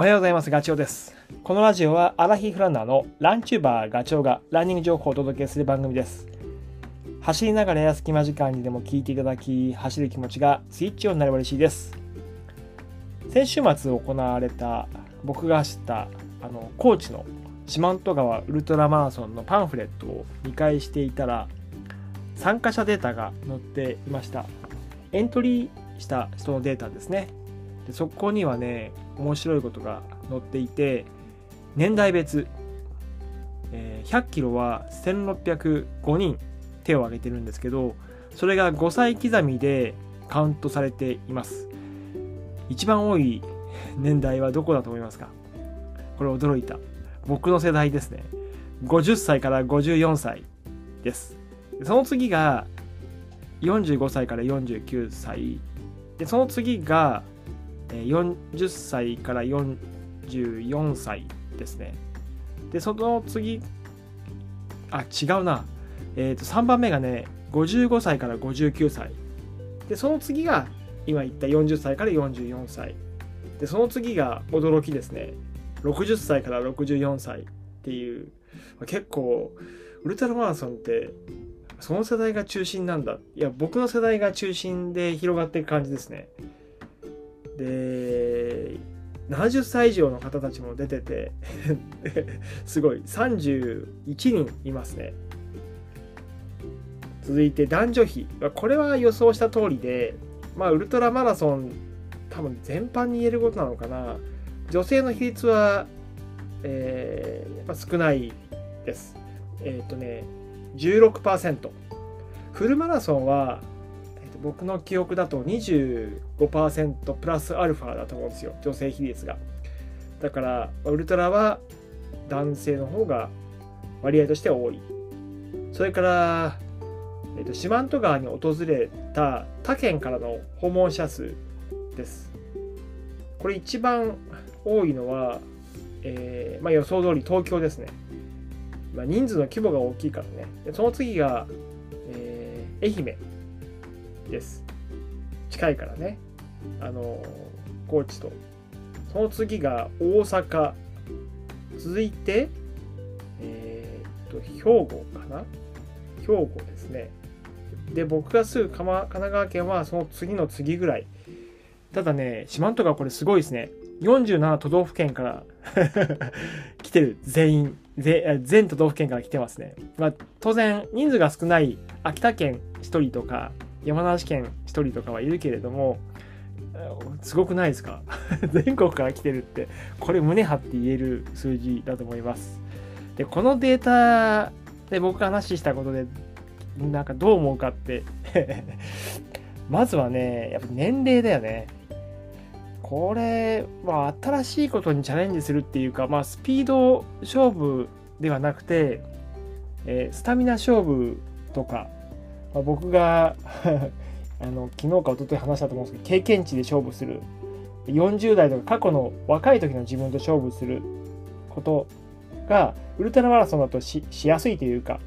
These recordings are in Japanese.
おはようございます。ガチョウです。このラジオはアラヒフランナーのランチューバーガチョウがランニング情報をお届けする番組です。走りながらや隙間時間にでも聞いていただき、走る気持ちがスイッチオンになれば嬉しいです。先週末行われた僕が走ったあの高知の四万十川ウルトラマラソンのパンフレットを見返していたら参加者データが載っていました。エントリーした人のデータですね。でそこにはね面白いことが載っていて年代別、えー、100キロは1605人手を挙げてるんですけどそれが5歳刻みでカウントされています。一番多い年代はどこだと思いますか？これ驚いた。僕の世代ですね。50歳から54歳です。その次が45歳から49歳。でその次が40歳から44歳ですね。で、その次、あ、違うな。え、ー、と、3番目がね、55歳から59歳。で、その次が、今言った40歳から44歳。で、その次が驚きですね。60歳から64歳っていう、結構、ウルトラマラソンって、その世代が中心なんだ。いや、僕の世代が中心で広がっていく感じですね。で70歳以上の方たちも出てて すごい。31人いますね。続いて男女比。これは予想した通りでまあウルトラマラソン多分全般に言えることなのかな。女性の比率は、えー、やっぱ少ないです。えっ、ー、とね16%フルマラソンは僕の記憶だと25%プラスアルファだと思うんですよ。女性比率が。だからウルトラは男性の方が割合として多い。それから、えーと、四万十川に訪れた他県からの訪問者数です。これ一番多いのは、えー、まあ、予想通り東京ですね、まあ、人数の規模が大きいからね。その次が、えー、愛媛。です。近いからね。あの高知と。その次が大阪。続いてえー、っと兵庫かな。兵庫ですね。で僕が住む神奈川県はその次の次ぐらい。ただね四万十川これすごいですね。47都道府県から 来てる全員。全都道府県から来てますね、まあ、当然人数が少ない秋田県1人とか山梨県1人とかはいるけれどもすごくないですか？全国から来てるってこれ胸張って言える数字だと思います。でこのデータで僕が話したことでなんかどう思うかって。まずはねやっぱ年齢だよね。これは新しいことにチャレンジするっていうかまあスピード勝負ではなくて、えー、スタミナ勝負とかまあ、僕が あの昨日か一昨日話したと思うんですけど経験値で勝負する。40代とか過去の若い時の自分と勝負することがウルトラマラソンだとしやすいというか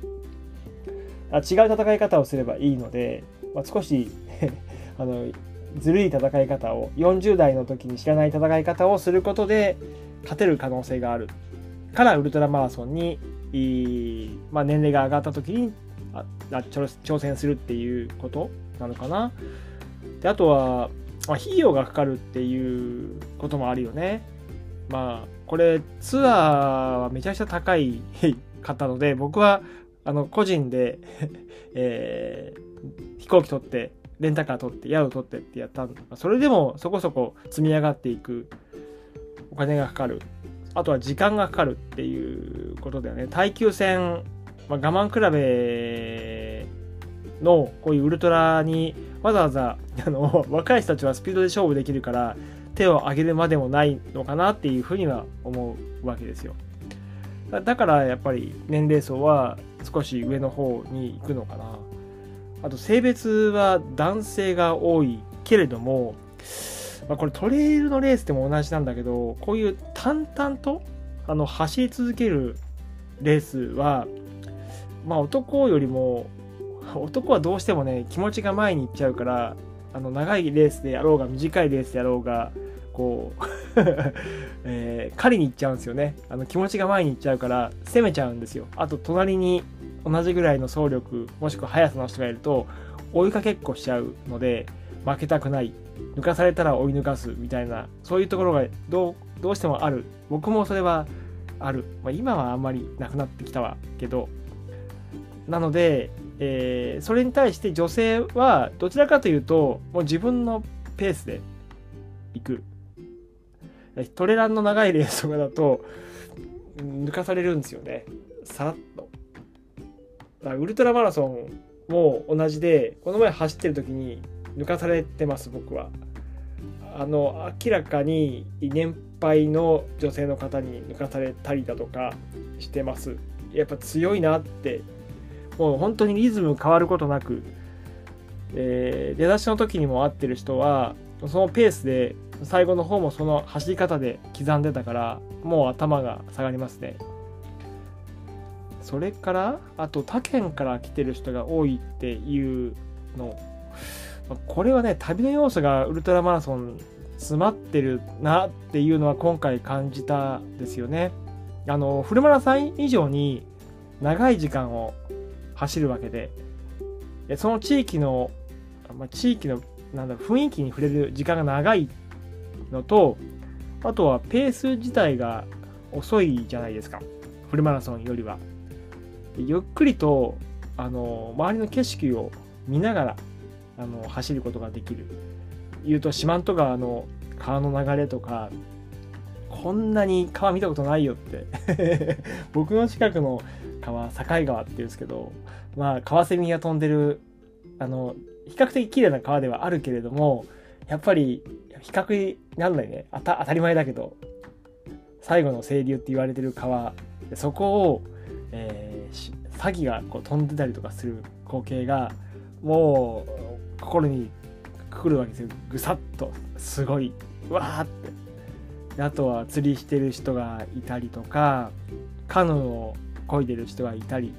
あ違う戦い方をすればいいので、まあ、少し あのずるい戦い方を40代の時に知らない戦い方をすることで勝てる可能性がある。からウルトラマラソンに、まあ、年齢が上がった時にあ挑戦するっていうことなのかな。であとは、まあ、費用がかかるっていうこともあるよね。まあこれツアーはめちゃくちゃ高いかったので僕はあの個人で えー、飛行機取ってレンタカー取って宿取ってってやったんだそれでもそこそこ積み上がっていくお金がかかるあとは時間がかかるっていうことだよね耐久戦まあ、我慢比べのこういうウルトラにわざわざあの若い人たちはスピードで勝負できるから手を挙げるまでもないのかなっていうふうには思うわけですよ。だからやっぱり年齢層は少し上の方に行くのかな。あと性別は男性が多いけれども、まあ、これトレイルのレースでも同じなんだけどこういう淡々とあの走り続けるレースはまあ男よりも男はどうしてもね気持ちが前に行っちゃうからあの長いレースでやろうが短いレースでやろうがこう えー、狩りに行っちゃうんですよね。あの気持ちが前に行っちゃうから攻めちゃうんですよ。あと隣に同じぐらいの走力もしくは速さの人がいると追いかけっこしちゃうので負けたくない。抜かされたら追い抜かすみたいなそういうところがどうどうしてもある。僕もそれはある、まあ、今はあんまりなくなってきたわけど。なので、えー、それに対して女性はどちらかというともう自分のペースで行く。トレランの長いレースとかだと抜かされるんですよね。さらっと。だからウルトラマラソンも同じでこの前走ってる時に抜かされてます僕は。あの明らかに年配の女性の方に抜かされたりだとかしてます。やっぱ強いなってもう本当にリズム変わることなく、えー、出だしの時にも会ってる人はそのペースで最後の方もその走り方で刻んでたからもう頭が下がりますね。それからあと他県から来てる人が多いっていうのこれはね旅の要素がウルトラマラソン詰まってるなっていうのは今回感じたですよね。あのフルマラソン以上に長い時間を走るわけで。その地域の、まあ、地域のなんだろ雰囲気に触れる時間が長いのとあとはペース自体が遅いじゃないですか。フルマラソンよりは。ゆっくりとあの周りの景色を見ながらあの走ることができる。言うと四万十川の川の流れとかこんなに川見たことないよって。僕の近くの川境川っていうんですけどまあカワセミが飛んでるあの比較的綺麗な川ではあるけれどもやっぱり比較になんないね。当たり前だけど最後の清流って言われてる川そこを、えー、詐欺がこう飛んでたりとかする光景がもう心にくるわけですよ。ぐさっとすごいわーって。あとは釣りしてる人がいたりとかカヌーを漕いでる人がいたり。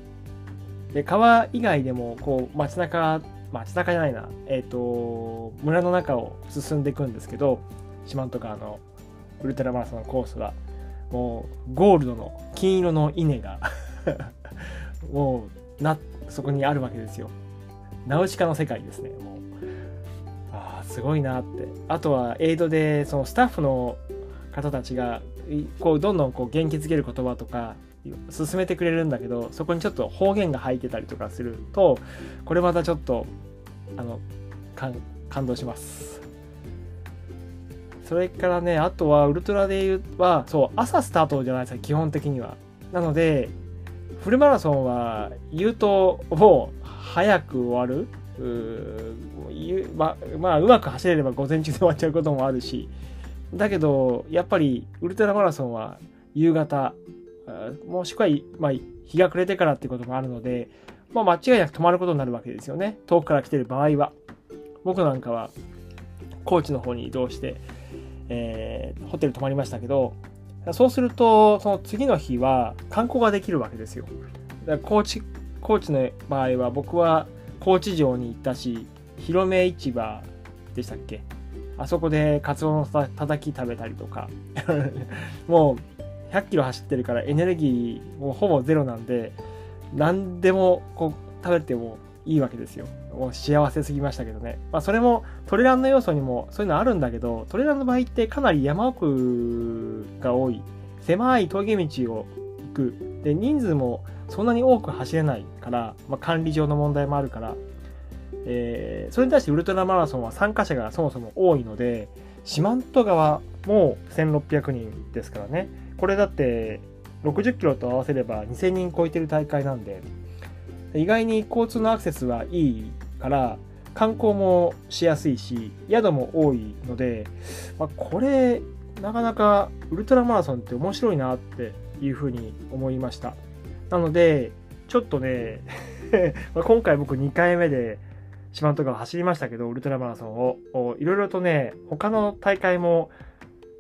で川以外でもこう街中街中じゃないな。えっ、ー、と村の中を進んでいくんですけど四万十川のウルトラマラソンのコースはもうゴールドの金色の稲が もうなそこにあるわけですよ。ナウシカの世界ですねもう。ああすごいなって。あとはエイドでそのスタッフの方たちがこうどんどんこう元気づける言葉とか進めてくれるんだけどそこにちょっと方言が入ってたりとかするとこれまたちょっとあの感動します。それからねあとはウルトラで言うはそう朝スタートじゃないですか基本的には。なのでフルマラソンは言うともう早く終わる。うままあうまく走れれば午前中で終わっちゃうこともあるし。だけどやっぱりウルトラマラソンは夕方もしくは、まあ、日が暮れてからってこともあるので、まあ、間違いなく止まることになるわけですよね。遠くから来てる場合は。僕なんかは、高知の方に移動して、えー、ホテル泊まりましたけど、そうすると、その次の日は観光ができるわけですよ。高知、高知の場合は僕は高知城に行ったし、広め市場でしたっけ？あそこでカツオのたたき食べたりとか もう100キロ走ってるからエネルギーもほぼゼロなんで、何でもこう食べてもいいわけですよ。もう幸せすぎましたけどね。まあそれもトレランの要素にもそういうのあるんだけど、トレランの場合ってかなり山奥が多い。狭い峠道を行く。で、人数もそんなに多く走れないから、まあ、管理上の問題もあるから、えー、それに対してウルトラマラソンは参加者がそもそも多いので、四万十川も1600人ですからね。これだって60キロと合わせれば2000人超えてる大会なんで、意外に交通のアクセスはいいから、観光もしやすいし、宿も多いので、まあ、これ、なかなかウルトラマラソンって面白いなっていうふうに思いました。なので、ちょっとね 今回僕2回目で四万十川走りましたけど、ウルトラマラソンを、いろいろとね、他の大会も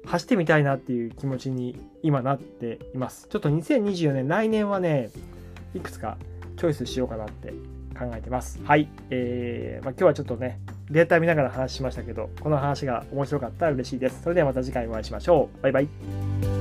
走ってみたいなっていう気持ちに今なっています。ちょっと2024年、来年はね、いくつかチョイスしようかなって考えてます。はい。えー、まあ、今日はちょっとね、データ見ながら話しましたけど、この話が面白かったら嬉しいです。それではまた次回お会いしましょう。バイバイ。